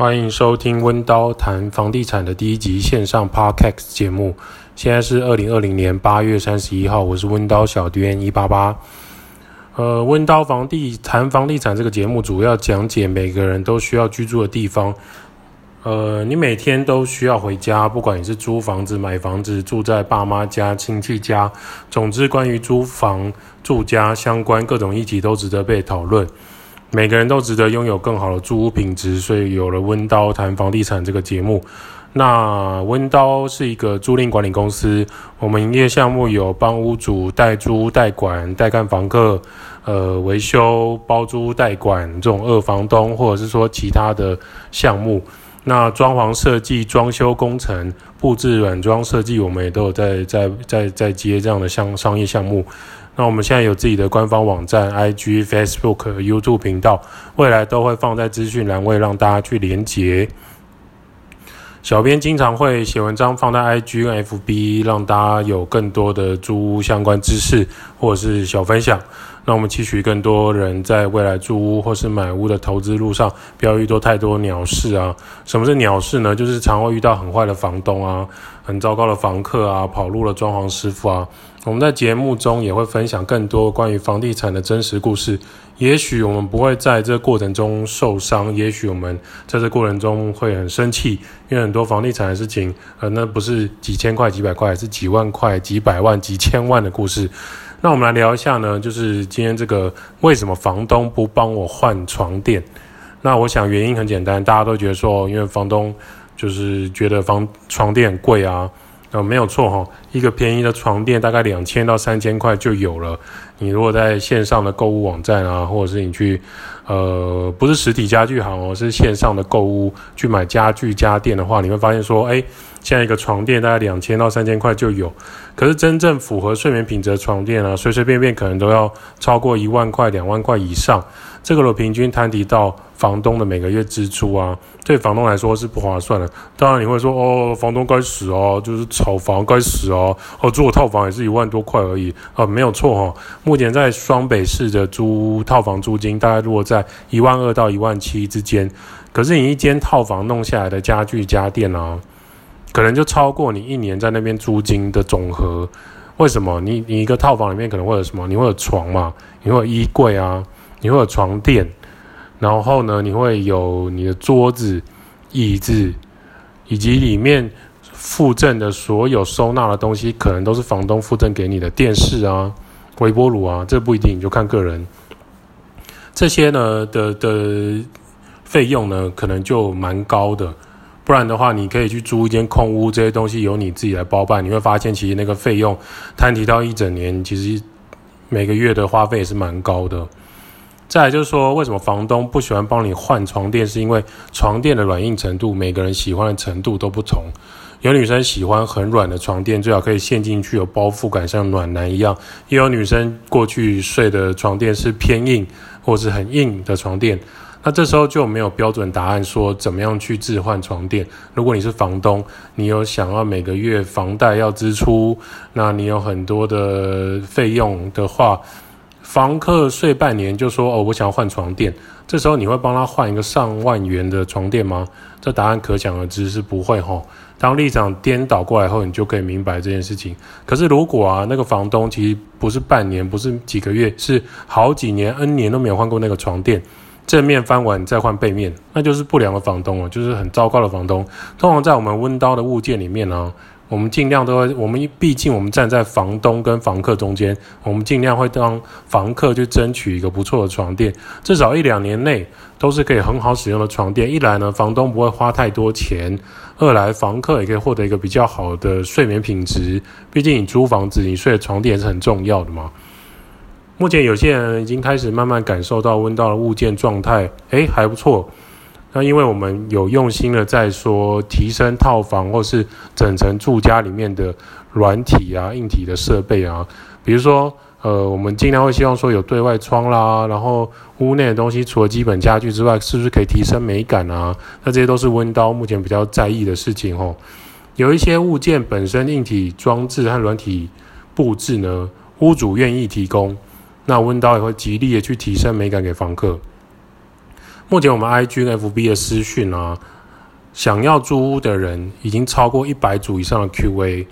欢迎收听温刀谈房地产的第一集线上 Podcast 节目。现在是二零二零年八月三十一号，我是温刀小编一八八。呃，温刀房地谈房地产这个节目主要讲解每个人都需要居住的地方。呃，你每天都需要回家，不管你是租房子、买房子、住在爸妈家、亲戚家，总之关于租房、住家相关各种议题都值得被讨论。每个人都值得拥有更好的住屋品质，所以有了温刀谈房地产这个节目。那温刀是一个租赁管理公司，我们营业项目有帮屋主代租、代管、代看房客，呃，维修、包租代管这种二房东，或者是说其他的项目。那装潢设计、装修工程、布置软装设计，我们也都有在在在在接这样的商商业项目。那我们现在有自己的官方网站、IG、Facebook、YouTube 频道，未来都会放在资讯栏位，让大家去连接。小编经常会写文章放在 IG 跟 FB，让大家有更多的租屋相关知识或者是小分享。那我们期许更多人在未来住屋或是买屋的投资路上，不要遇到太多鸟事啊。什么是鸟事呢？就是常会遇到很坏的房东啊，很糟糕的房客啊，跑路的装潢师傅啊。我们在节目中也会分享更多关于房地产的真实故事。也许我们不会在这过程中受伤，也许我们在这过程中会很生气，因为很多房地产的事情，呃，那不是几千块、几百块，是几万块、几百万、几千万的故事。那我们来聊一下呢，就是今天这个为什么房东不帮我换床垫？那我想原因很简单，大家都觉得说，因为房东就是觉得房床垫贵啊，呃，没有错哈，一个便宜的床垫大概两千到三千块就有了。你如果在线上的购物网站啊，或者是你去，呃，不是实体家具行哦，是线上的购物去买家具家电的话，你会发现说，哎。现在一个床垫大概两千到三千块就有，可是真正符合睡眠品质的床垫啊，随随便便可能都要超过一万块、两万块以上。这个我平均摊提到房东的每个月支出啊，对房东来说是不划算的。当然你会说哦，房东该死哦，就是炒房该死哦，哦，租个套房也是一万多块而已啊，没有错哈、目前在双北市的租套房租金大概落在一万二到一万七之间，可是你一间套房弄下来的家具家电啊。可能就超过你一年在那边租金的总和。为什么？你你一个套房里面可能会有什么？你会有床嘛？你会有衣柜啊？你会有床垫？然后呢？你会有你的桌子、椅子，以及里面附赠的所有收纳的东西，可能都是房东附赠给你的电视啊、微波炉啊，这不一定，你就看个人。这些呢的的费用呢，可能就蛮高的。不然的话，你可以去租一间空屋，这些东西由你自己来包办。你会发现，其实那个费用摊提到一整年，其实每个月的花费也是蛮高的。再来就是说，为什么房东不喜欢帮你换床垫？是因为床垫的软硬程度，每个人喜欢的程度都不同。有女生喜欢很软的床垫，最好可以陷进去，有包覆感，像暖男一样；也有女生过去睡的床垫是偏硬，或是很硬的床垫。那这时候就没有标准答案说怎么样去置换床垫。如果你是房东，你有想要每个月房贷要支出，那你有很多的费用的话，房客睡半年就说哦，我想要换床垫。这时候你会帮他换一个上万元的床垫吗？这答案可想而知是不会齁。当立场颠倒过来后，你就可以明白这件事情。可是如果啊，那个房东其实不是半年，不是几个月，是好几年、N 年都没有换过那个床垫。正面翻完再换背面，那就是不良的房东哦，就是很糟糕的房东。通常在我们温刀的物件里面呢、啊，我们尽量都会，我们毕竟我们站在房东跟房客中间，我们尽量会当房客去争取一个不错的床垫，至少一两年内都是可以很好使用的床垫。一来呢，房东不会花太多钱；二来，房客也可以获得一个比较好的睡眠品质。毕竟你租房子，你睡的床垫也是很重要的嘛。目前有些人已经开始慢慢感受到温到的物件状态，诶，还不错。那因为我们有用心的在说提升套房或是整层住家里面的软体啊、硬体的设备啊，比如说，呃，我们尽量会希望说有对外窗啦，然后屋内的东西除了基本家具之外，是不是可以提升美感啊？那这些都是温刀目前比较在意的事情哦。有一些物件本身硬体装置和软体布置呢，屋主愿意提供。那温刀也会极力的去提升美感给房客。目前我们 IG 跟 FB 的私讯啊，想要租屋的人已经超过一百组以上的 QA。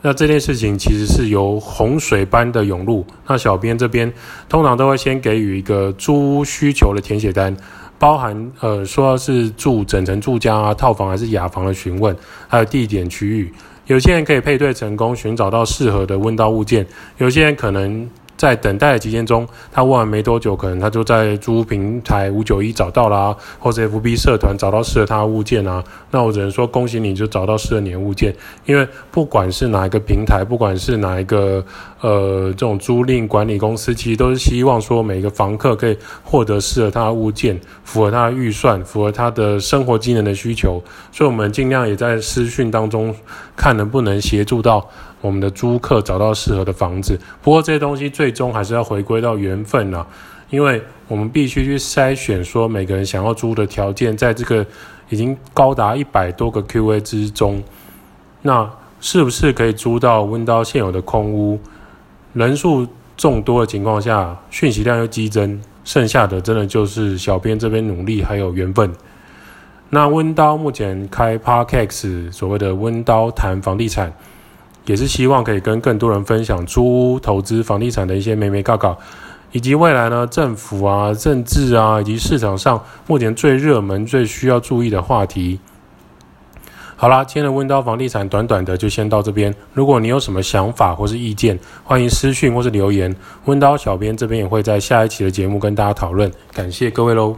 那这件事情其实是由洪水般的涌入。那小编这边通常都会先给予一个租屋需求的填写单，包含呃说是住整层住家啊、套房还是雅房的询问，还有地点区域。有些人可以配对成功，寻找到适合的温到物件；有些人可能。在等待的期间中，他问完没多久，可能他就在租平台五九一找到啦，或者 FB 社团找到适合他的物件啊。那我只能说恭喜你，就找到适合你的物件。因为不管是哪一个平台，不管是哪一个呃这种租赁管理公司，其实都是希望说每个房客可以获得适合他的物件，符合他的预算，符合他的生活机能的需求。所以我们尽量也在私讯当中看能不能协助到。我们的租客找到适合的房子，不过这些东西最终还是要回归到缘分啊，因为我们必须去筛选，说每个人想要租的条件，在这个已经高达一百多个 QA 之中，那是不是可以租到温叨现有的空屋？人数众多的情况下，讯息量又激增，剩下的真的就是小编这边努力还有缘分。那温刀目前开 Park X 所谓的温刀谈房地产。也是希望可以跟更多人分享租屋投资房地产的一些眉眉角角，以及未来呢政府啊、政治啊，以及市场上目前最热门、最需要注意的话题。好啦，今天的温叨房地产短短的就先到这边。如果你有什么想法或是意见，欢迎私讯或是留言。温叨小编这边也会在下一期的节目跟大家讨论。感谢各位喽。